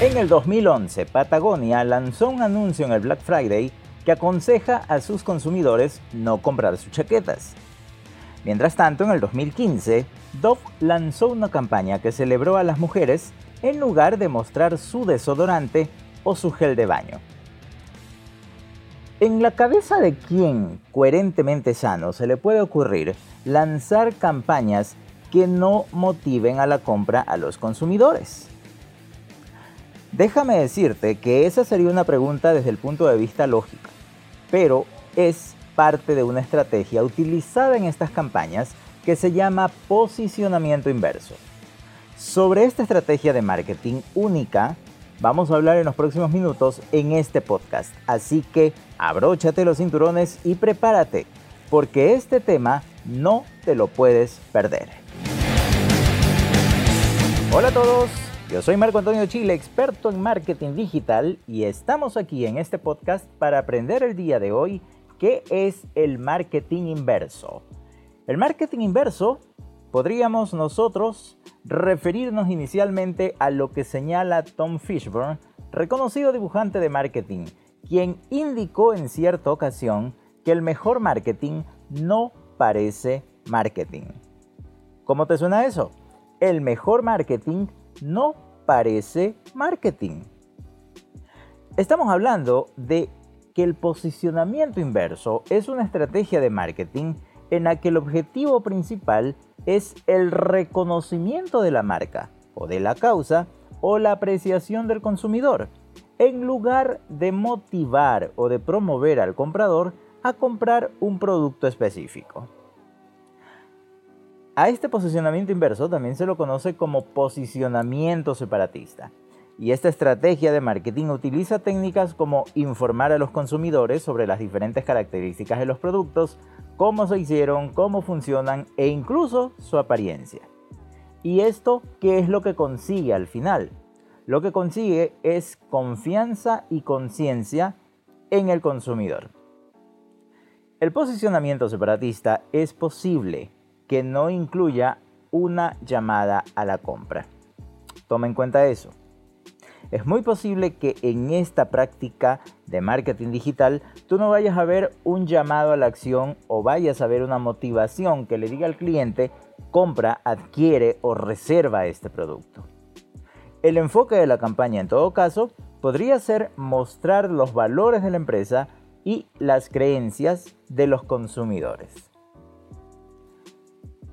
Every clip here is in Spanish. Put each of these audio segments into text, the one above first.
En el 2011, Patagonia lanzó un anuncio en el Black Friday que aconseja a sus consumidores no comprar sus chaquetas. Mientras tanto, en el 2015, Dove lanzó una campaña que celebró a las mujeres en lugar de mostrar su desodorante o su gel de baño. En la cabeza de quien coherentemente sano se le puede ocurrir lanzar campañas que no motiven a la compra a los consumidores. Déjame decirte que esa sería una pregunta desde el punto de vista lógico, pero es parte de una estrategia utilizada en estas campañas que se llama posicionamiento inverso. Sobre esta estrategia de marketing única, vamos a hablar en los próximos minutos en este podcast, así que abróchate los cinturones y prepárate, porque este tema no te lo puedes perder. Hola a todos, yo soy Marco Antonio Chile, experto en marketing digital, y estamos aquí en este podcast para aprender el día de hoy qué es el marketing inverso. El marketing inverso podríamos nosotros referirnos inicialmente a lo que señala Tom Fishburne, reconocido dibujante de marketing, quien indicó en cierta ocasión que el mejor marketing no parece marketing. ¿Cómo te suena eso? El mejor marketing no parece marketing. Estamos hablando de que el posicionamiento inverso es una estrategia de marketing en la que el objetivo principal es el reconocimiento de la marca o de la causa o la apreciación del consumidor, en lugar de motivar o de promover al comprador a comprar un producto específico. A este posicionamiento inverso también se lo conoce como posicionamiento separatista. Y esta estrategia de marketing utiliza técnicas como informar a los consumidores sobre las diferentes características de los productos, cómo se hicieron, cómo funcionan e incluso su apariencia. ¿Y esto qué es lo que consigue al final? Lo que consigue es confianza y conciencia en el consumidor. El posicionamiento separatista es posible que no incluya una llamada a la compra. Toma en cuenta eso. Es muy posible que en esta práctica de marketing digital tú no vayas a ver un llamado a la acción o vayas a ver una motivación que le diga al cliente compra, adquiere o reserva este producto. El enfoque de la campaña en todo caso podría ser mostrar los valores de la empresa y las creencias de los consumidores.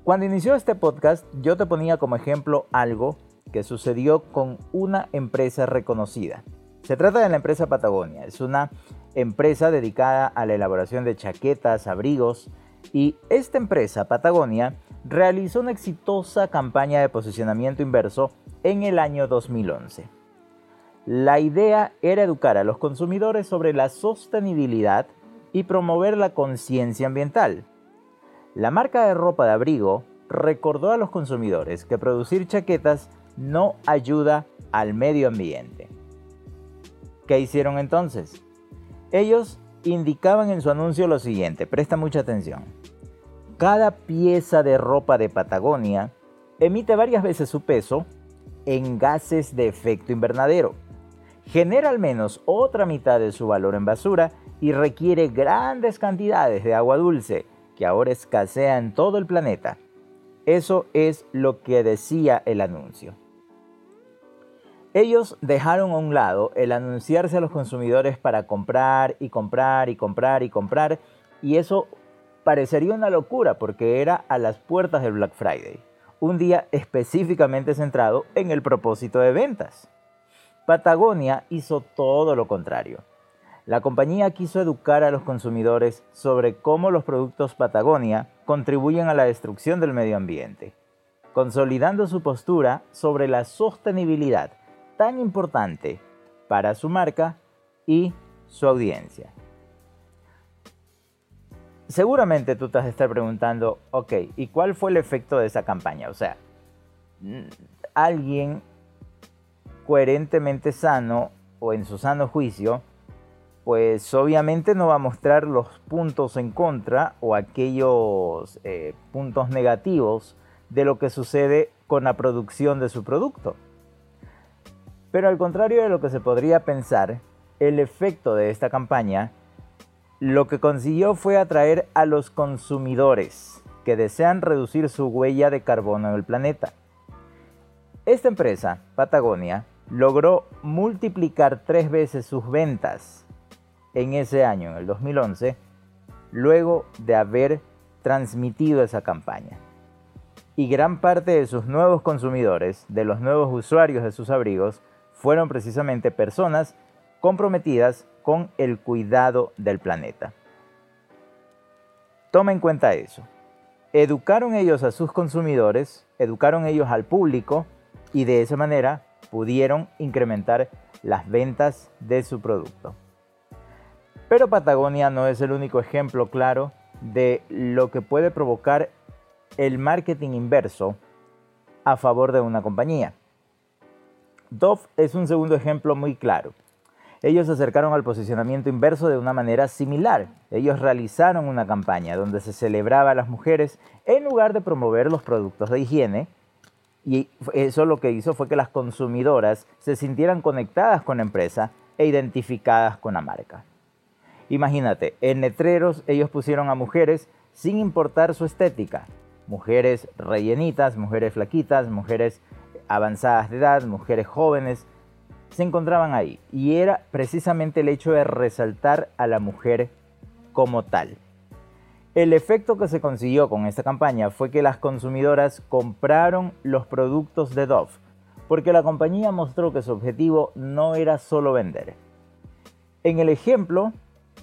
Cuando inició este podcast, yo te ponía como ejemplo algo que sucedió con una empresa reconocida. Se trata de la empresa Patagonia. Es una empresa dedicada a la elaboración de chaquetas, abrigos, y esta empresa, Patagonia, realizó una exitosa campaña de posicionamiento inverso en el año 2011. La idea era educar a los consumidores sobre la sostenibilidad y promover la conciencia ambiental. La marca de ropa de abrigo recordó a los consumidores que producir chaquetas no ayuda al medio ambiente. ¿Qué hicieron entonces? Ellos indicaban en su anuncio lo siguiente, presta mucha atención. Cada pieza de ropa de Patagonia emite varias veces su peso en gases de efecto invernadero, genera al menos otra mitad de su valor en basura y requiere grandes cantidades de agua dulce, que ahora escasea en todo el planeta. Eso es lo que decía el anuncio. Ellos dejaron a un lado el anunciarse a los consumidores para comprar y comprar y comprar y comprar y eso parecería una locura porque era a las puertas del Black Friday, un día específicamente centrado en el propósito de ventas. Patagonia hizo todo lo contrario la compañía quiso educar a los consumidores sobre cómo los productos Patagonia contribuyen a la destrucción del medio ambiente, consolidando su postura sobre la sostenibilidad tan importante para su marca y su audiencia. Seguramente tú te vas a estar preguntando, ok, ¿y cuál fue el efecto de esa campaña? O sea, alguien coherentemente sano o en su sano juicio pues obviamente no va a mostrar los puntos en contra o aquellos eh, puntos negativos de lo que sucede con la producción de su producto. Pero al contrario de lo que se podría pensar, el efecto de esta campaña lo que consiguió fue atraer a los consumidores que desean reducir su huella de carbono en el planeta. Esta empresa, Patagonia, logró multiplicar tres veces sus ventas en ese año, en el 2011, luego de haber transmitido esa campaña. Y gran parte de sus nuevos consumidores, de los nuevos usuarios de sus abrigos, fueron precisamente personas comprometidas con el cuidado del planeta. Toma en cuenta eso. Educaron ellos a sus consumidores, educaron ellos al público y de esa manera pudieron incrementar las ventas de su producto. Pero Patagonia no es el único ejemplo claro de lo que puede provocar el marketing inverso a favor de una compañía. Dove es un segundo ejemplo muy claro. Ellos se acercaron al posicionamiento inverso de una manera similar. Ellos realizaron una campaña donde se celebraba a las mujeres en lugar de promover los productos de higiene. Y eso lo que hizo fue que las consumidoras se sintieran conectadas con la empresa e identificadas con la marca. Imagínate, en letreros ellos pusieron a mujeres sin importar su estética. Mujeres rellenitas, mujeres flaquitas, mujeres avanzadas de edad, mujeres jóvenes, se encontraban ahí. Y era precisamente el hecho de resaltar a la mujer como tal. El efecto que se consiguió con esta campaña fue que las consumidoras compraron los productos de Dove, porque la compañía mostró que su objetivo no era solo vender. En el ejemplo,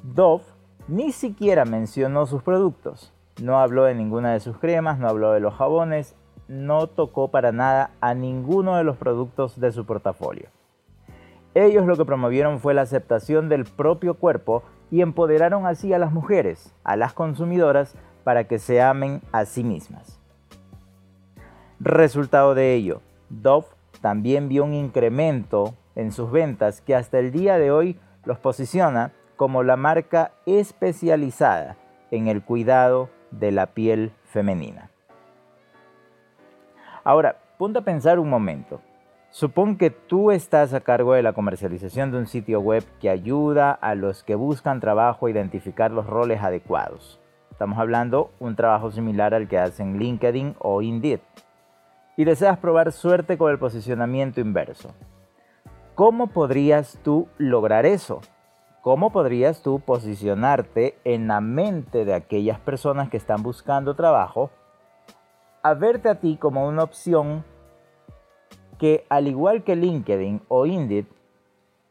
Dove ni siquiera mencionó sus productos. No habló de ninguna de sus cremas, no habló de los jabones, no tocó para nada a ninguno de los productos de su portafolio. Ellos lo que promovieron fue la aceptación del propio cuerpo y empoderaron así a las mujeres, a las consumidoras, para que se amen a sí mismas. Resultado de ello, Dove también vio un incremento en sus ventas que hasta el día de hoy los posiciona como la marca especializada en el cuidado de la piel femenina. Ahora, ponte a pensar un momento. Supón que tú estás a cargo de la comercialización de un sitio web que ayuda a los que buscan trabajo a identificar los roles adecuados. Estamos hablando un trabajo similar al que hacen LinkedIn o Indeed. Y deseas probar suerte con el posicionamiento inverso. ¿Cómo podrías tú lograr eso? ¿Cómo podrías tú posicionarte en la mente de aquellas personas que están buscando trabajo a verte a ti como una opción que, al igual que LinkedIn o Indeed,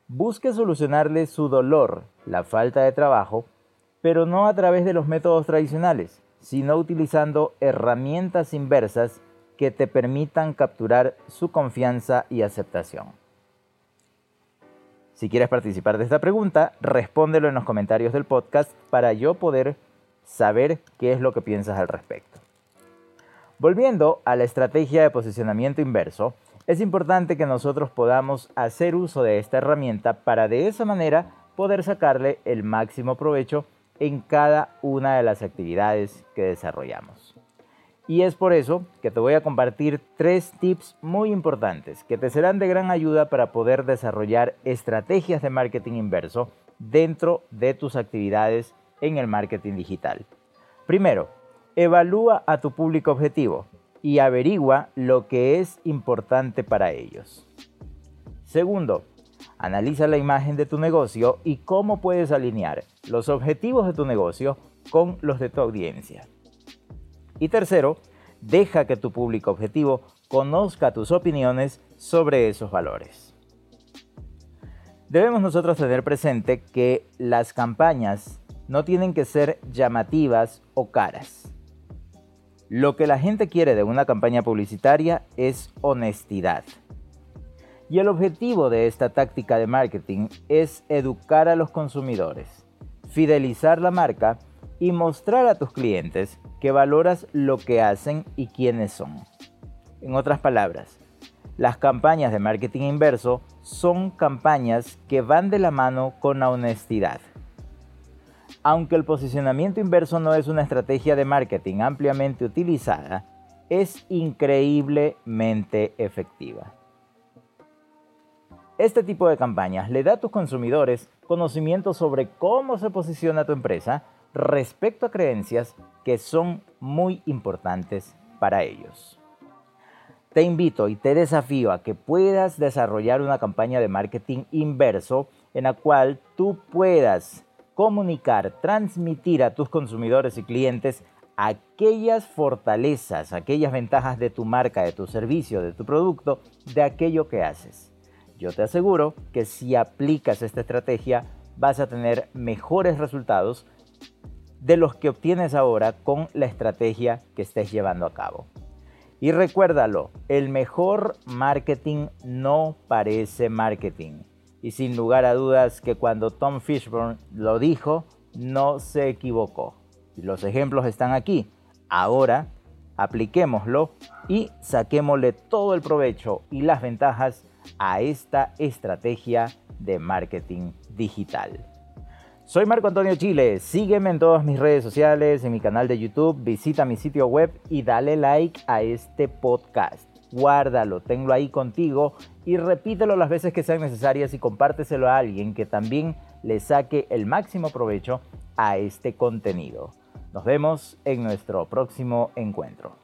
busque solucionarle su dolor, la falta de trabajo, pero no a través de los métodos tradicionales, sino utilizando herramientas inversas que te permitan capturar su confianza y aceptación? Si quieres participar de esta pregunta, respóndelo en los comentarios del podcast para yo poder saber qué es lo que piensas al respecto. Volviendo a la estrategia de posicionamiento inverso, es importante que nosotros podamos hacer uso de esta herramienta para de esa manera poder sacarle el máximo provecho en cada una de las actividades que desarrollamos. Y es por eso que te voy a compartir tres tips muy importantes que te serán de gran ayuda para poder desarrollar estrategias de marketing inverso dentro de tus actividades en el marketing digital. Primero, evalúa a tu público objetivo y averigua lo que es importante para ellos. Segundo, analiza la imagen de tu negocio y cómo puedes alinear los objetivos de tu negocio con los de tu audiencia. Y tercero, deja que tu público objetivo conozca tus opiniones sobre esos valores. Debemos nosotros tener presente que las campañas no tienen que ser llamativas o caras. Lo que la gente quiere de una campaña publicitaria es honestidad. Y el objetivo de esta táctica de marketing es educar a los consumidores, fidelizar la marca y mostrar a tus clientes que valoras lo que hacen y quiénes son. En otras palabras, las campañas de marketing inverso son campañas que van de la mano con la honestidad. Aunque el posicionamiento inverso no es una estrategia de marketing ampliamente utilizada, es increíblemente efectiva. Este tipo de campañas le da a tus consumidores conocimiento sobre cómo se posiciona tu empresa respecto a creencias que son muy importantes para ellos. Te invito y te desafío a que puedas desarrollar una campaña de marketing inverso en la cual tú puedas comunicar, transmitir a tus consumidores y clientes aquellas fortalezas, aquellas ventajas de tu marca, de tu servicio, de tu producto, de aquello que haces. Yo te aseguro que si aplicas esta estrategia vas a tener mejores resultados de los que obtienes ahora con la estrategia que estés llevando a cabo. Y recuérdalo, el mejor marketing no parece marketing. Y sin lugar a dudas que cuando Tom Fishburne lo dijo, no se equivocó. Los ejemplos están aquí. Ahora, apliquémoslo y saquémosle todo el provecho y las ventajas a esta estrategia de marketing digital. Soy Marco Antonio Chile, sígueme en todas mis redes sociales, en mi canal de YouTube, visita mi sitio web y dale like a este podcast. Guárdalo, tenlo ahí contigo y repítelo las veces que sean necesarias y compárteselo a alguien que también le saque el máximo provecho a este contenido. Nos vemos en nuestro próximo encuentro.